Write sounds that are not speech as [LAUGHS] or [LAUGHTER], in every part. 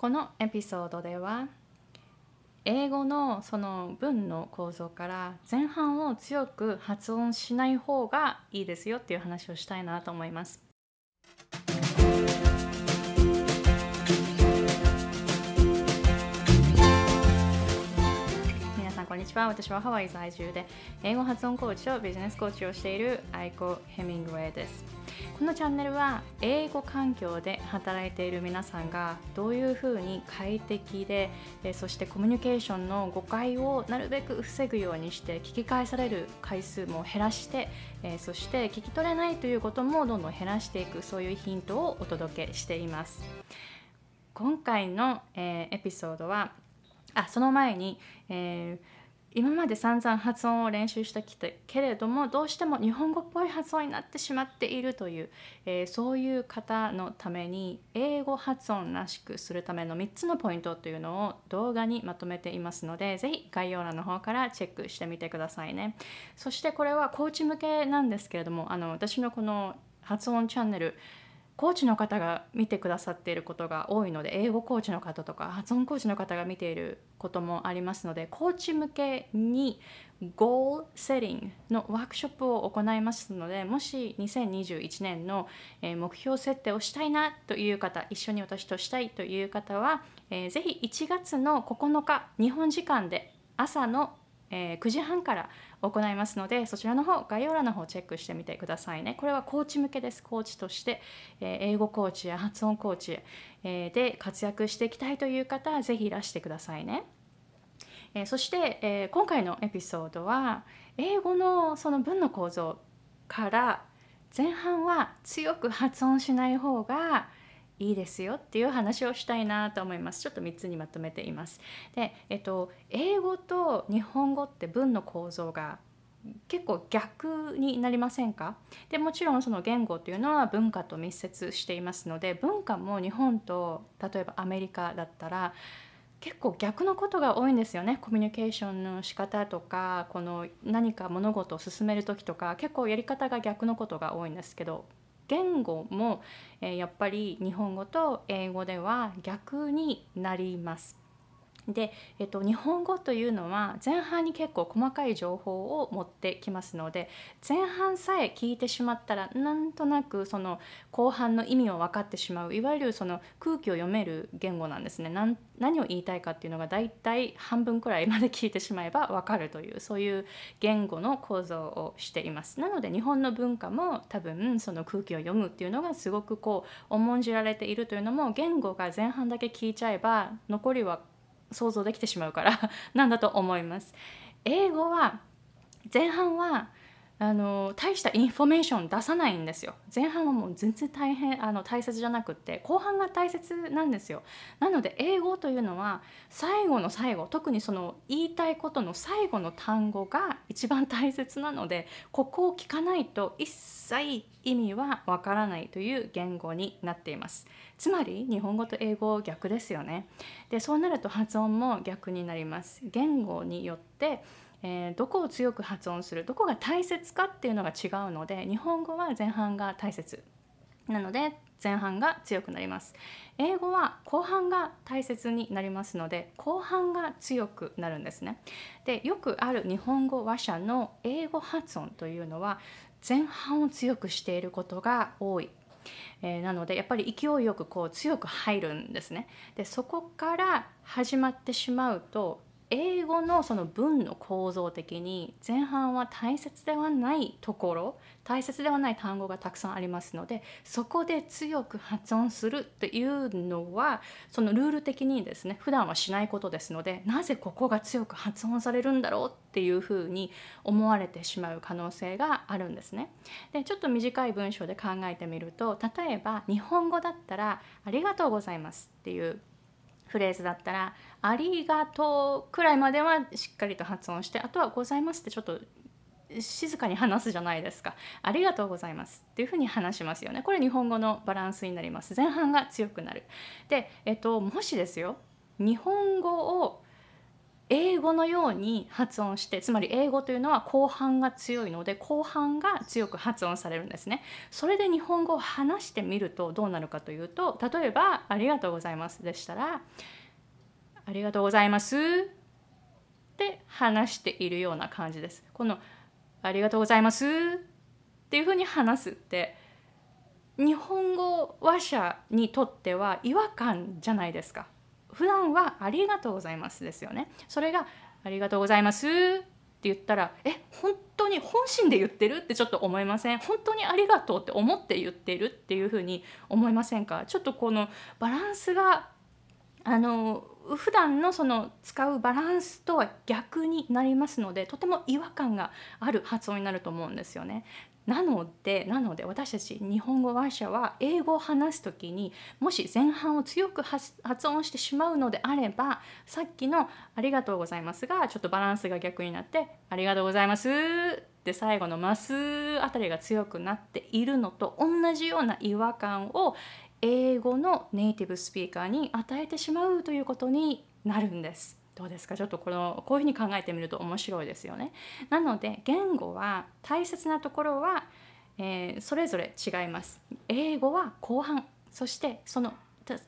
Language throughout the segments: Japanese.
このエピソードでは英語のその文の構造から前半を強く発音しない方がいいですよっていう話をしたいなと思います。こんにちは。私はハワイ在住で英語発音コーチとビジネスコーチをしているアイコ・ヘミングウェイです。このチャンネルは英語環境で働いている皆さんがどういうふうに快適でそしてコミュニケーションの誤解をなるべく防ぐようにして聞き返される回数も減らしてそして聞き取れないということもどんどん減らしていくそういうヒントをお届けしています今回の、え、エピソードはあその前に、えー今まで散々発音を練習してきたけれどもどうしても日本語っぽい発音になってしまっているという、えー、そういう方のために英語発音らしくするための3つのポイントというのを動画にまとめていますのでぜひ概要欄の方からチェックしてみてくださいね。そしてこれはコーチ向けなんですけれどもあの私のこの発音チャンネルコーチの方が見てくださっていることが多いので英語コーチの方とか発音コーチの方が見ていることもありますのでコーチ向けにゴールセッティングのワークショップを行いますのでもし2021年の目標設定をしたいなという方一緒に私としたいという方は、えー、ぜひ1月の9日日本時間で朝のえー、9時半から行いますのでそちらの方概要欄の方チェックしてみてくださいね。これはコーチ向けです。コーチとして、えー、英語コーチや発音コーチ、えー、で活躍していきたいという方はぜひいらしてくださいね、えそして、え今回のエピソードは英語のその文の構造から前半は強く発音しない方がいいですよっていう話をしたいなと思います。ちょっと3つにまとめています。で、えっと、英語と日本語って文の構造が結構逆になりませんか？でもちろんその言語というのは文化と密接していますので文化も日本と例えばアメリカだったら結構逆のことが多いんですよね。コミュニケーションの仕方とかこの何か物事を進める時とか結構やり方が逆のことが多いんですけど言語も、え、やっぱり日本語と英語では逆になります。で、えっと、日本語というのは前半に結構細かい情報を持ってきますので前半さえ聞いてしまったらなんとなくその後半の意味を分かってしまういわゆるその空気を読める言語なんですね。何を言いたいかっていうのが大体半分くらいまで聞いてしまえば分かるというそういう言語の構造をしています。なので日本の文化も多分その空気を読むっていうのがすごくこう重んじられているというのも言語が前半だけ聞いちゃえば残りは想像できてしまうから [LAUGHS] なんだと思います。英語は前半はあの大したインフォメーション出さないんですよ。前半はもう全然大変あの大切じゃなくって後半が大切なんですよ。なので英語というのは最後の最後特にその言いたいことの最後の単語が一番大切なのでここを聞かないと一切意味はわからないという言語になっています。つまり日本語と英語逆ですよね。でそうなると発音も逆になります。言語によってえー、どこを強く発音するどこが大切かっていうのが違うので日本語は前半が大切なので前半が強くなります。英語は後半が大切になりますので後半が強くなるんですね。でよくある日本語話者の英語発音というのは前半を強くしていることが多い。えー、なのでやっぱり勢いよくこう強く入るんですね。でそこから始まってしまうと英語のその文の構造的に前半は大切ではないところ大切ではない単語がたくさんありますのでそこで強く発音するというのはそのルール的にですね普段はしないことですのでなぜここが強く発音されるんだろうっていうふうに思われてしまう可能性があるんですね。でちょっと短い文章で考えてみると例えば日本語だったら「ありがとうございます」っていうフレーズだったら「ありがとう」くらいまではしっかりと発音してあとは「ございます」ってちょっと静かに話すじゃないですか。ありがとうございますっていうふうに話しますよね。これ日本語のバランスになります。前半が強くなる。で、えっと、もしですよ、日本語を英語のように発音してつまり英語というのは後半が強いので後半が強く発音されるんですね。それで日本語を話してみるとどうなるかというと例えば「ありがとうございます」でしたら「ありがとうございます」って話しているような感じです。この「ありがとうございます」っていうふうに話すって日本語話者にとっては違和感じゃないですか。普段はありがとうございますですよね。それがありがとうございますって言ったらえ本当に本心で言ってるってちょっと思いません？本当にありがとうって思って言ってるっていうふうに思いませんか？ちょっとこのバランスがあの普段のその使うバランスとは逆になりますのでとても違和感がある発音になると思うんですよね。なのでなので私たち日本語話者は英語を話す時にもし前半を強く発音してしまうのであればさっきの「ありがとうございます」がちょっとバランスが逆になって「ありがとうございます」って最後の「ます」あたりが強くなっているのと同じような違和感を英語のネイティブスピーカーに与えてしまうということになるんです。どうですか？ちょっとこのこういうふうに考えてみると面白いですよね。なので言語は大切なところは、えー、それぞれ違います。英語は後半そしてその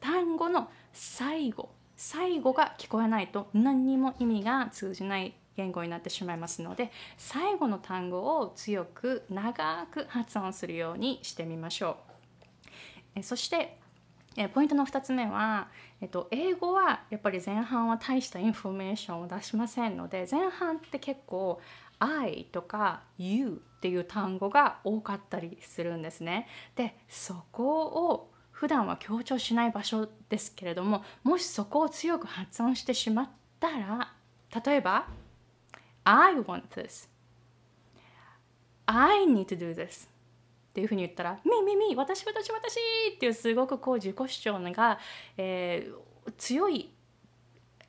単語の最後最後が聞こえないと何にも意味が通じない言語になってしまいますので最後の単語を強く長く発音するようにしてみましょう。えそしてえポイントの2つ目は、えっと、英語はやっぱり前半は大したインフォメーションを出しませんので前半って結構「I」とか「You」っていう単語が多かったりするんですね。でそこを普段は強調しない場所ですけれどももしそこを強く発音してしまったら例えば「I want this」「I need to do this」っていうふうに言ったら「みみみ私私私」っていうすごくこう自己主張が、えー、強い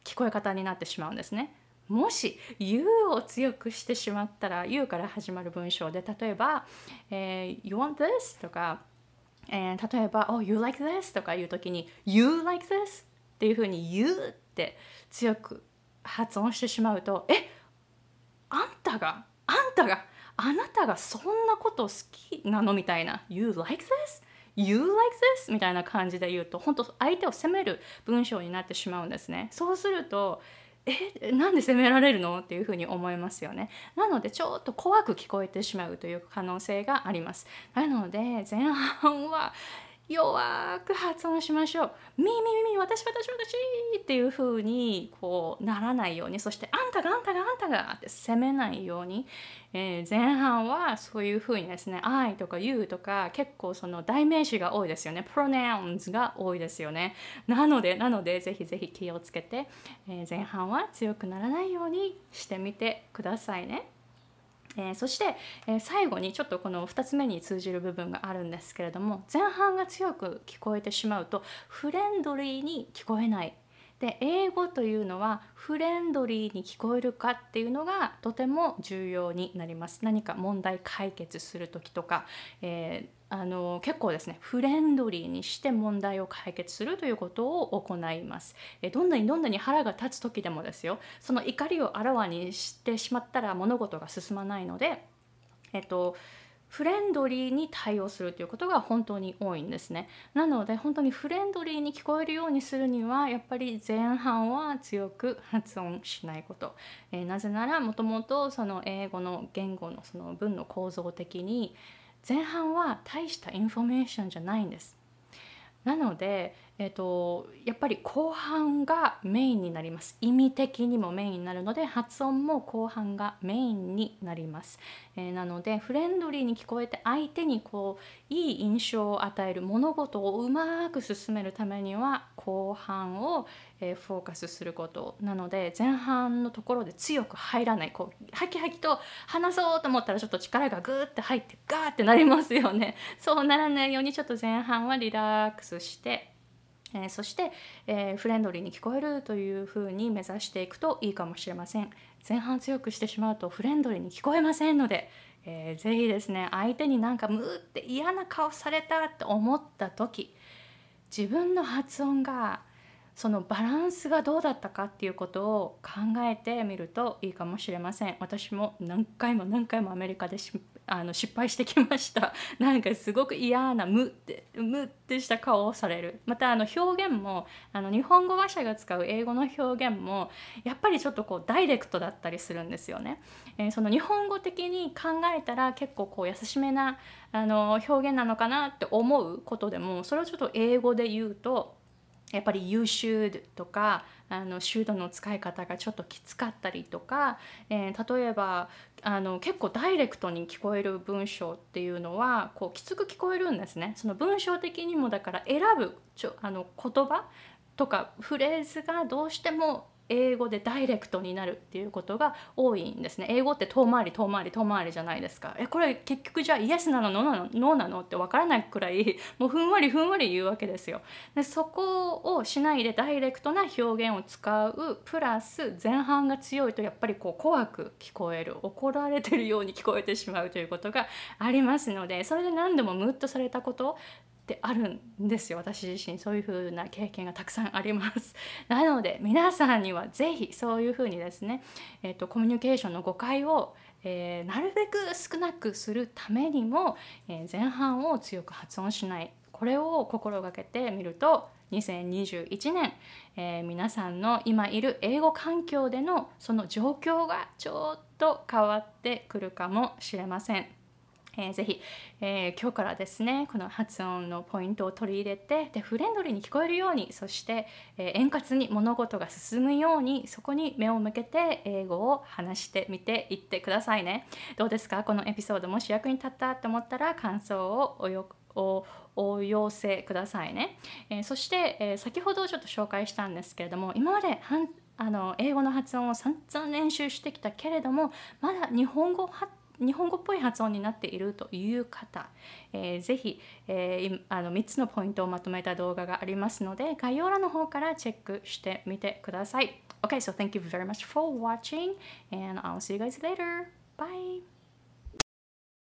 聞こえ方になってしまうんですね。もし「You」を強くしてしまったら「You」から始まる文章で例えば「えー、You want this?」とか、えー、例えば「Oh, you like this?」とかいう時に「You like this?」っていうふうに「You」って強く発音してしまうと「えあんたがあんたがあなたがそんなこと好きなのみたいな You like this? You like this? みたいな感じで言うと本当相手を責める文章になってしまうんですねそうするとえなんで責められるのっていうふうに思いますよねなのでちょっと怖く聞こえてしまうという可能性がありますなので前半は弱く発音しましょう。みみみみ私私私っていう風にこうならないようにそしてあんたがあんたがあんたがって責めないように、えー、前半はそういう風にですね I とか You とか結構その代名詞が多いですよね pronouns が多いですよねなのでなのでぜひぜひ気をつけて、えー、前半は強くならないようにしてみてくださいね。えー、そして、えー、最後にちょっとこの2つ目に通じる部分があるんですけれども前半が強く聞こえてしまうとフレンドリーに聞こえない。で英語というのはフレンドリーに聞こえるかっていうのがとても重要になります。何か問題解決する時とか、えーあの結構ですねフレンドリーにして問題を解決するということを行いますえどんなにどんなに腹が立つ時でもですよその怒りをあらわにしてしまったら物事が進まないのでえっとフレンドリーに対応するということが本当に多いんですね。なので本当にフレンドリーに聞こえるようにするにはやっぱり前半は強く発音しないこと。えー、なぜならもともとその英語の言語のその文の構造的に前半は大したインフォメーションじゃないんです。なので、えーと、やっぱり後半がメインになります。意味的にもメインになるので発音も後半がメインになります、えー、なのでフレンドリーに聞こえて相手にこういい印象を与える物事をうまく進めるためには後半を、えー、フォーカスすることなので前半のところで強く入らない。こうハキハキと話そうと思ったらちょっと力がグーって入ってガーってなりますよね。そうならないようにちょっと前半はリラックスしてえー、そして、えー、フレンドリーに聞こえるというふうに目指していくといいかもしれません。前半強くしてしまうとフレンドリーに聞こえませんので、えー、ぜひですね相手になんかムーって嫌な顔されたって思った時自分の発音がそのバランスがどうだったかっていうことを考えてみるといいかもしれません。私も何回も何回もアメリカであの失敗してきました。[LAUGHS] なんかすごく嫌なムってムってした顔をされる。またあの表現もあの日本語話者が使う英語の表現もやっぱりちょっとこうダイレクトだったりするんですよね、えー、その日本語的に考えたら結構こう優しめなあの表現なのかなって思うことでもそれをちょっと英語で言うとやっぱり優秀とかあのシュートの使い方がちょっときつかったりとか、えー、例えばあの結構ダイレクトに聞こえる文章っていうのはこうきつく聞こえるんですね。その文章的にもだから選ぶちょあの言葉とかフレーズがどうしても英語でダイレクトになるっていうことが多いんですね。英語って遠回り遠回り遠回りじゃないですか。えこれ結局じゃあイエスなのノーなのノーなのって分からないくらいもうふんわりふんわり言うわけですよ。でそこをしないでダイレクトな表現を使うプラス前半が強いとやっぱりこう怖く聞こえる怒られてるように聞こえてしまうということがありますのでそれで何度もムッとされたことってあるんですよ私自身そういう風な経験がたくさんあります [LAUGHS] なので皆さんには是非そういう風にですね、えーと、コミュニケーションの誤解を、えー、なるべく少なくするためにも、えー、前半を強く発音しないこれを心がけてみると2021年、えー、皆さんの今いる英語環境でのその状況がちょっと変わってくるかもしれません。えー、ぜひ、えー、今日からですねこの発音のポイントを取り入れてでフレンドリーに聞こえるようにそして、えー、円滑に物事が進むようにそこに目を向けて英語を話してみていってくださいね。どうですか？このエピソードもし役に立ったと思ったら感想をおよおお寄せくださいね、えー、そして、えー、先ほどちょっと紹介したんですけれども今まであの英語の発音を散々練習してきたけれどもまだ日本語発日本語っぽい発音になっているという方、えー、ぜひ、えー、あの3つのポイントをまとめた動画がありますので概要欄の方からチェックしてみてください。Okay, so thank you very much for watching and I'll see you guys later. Bye!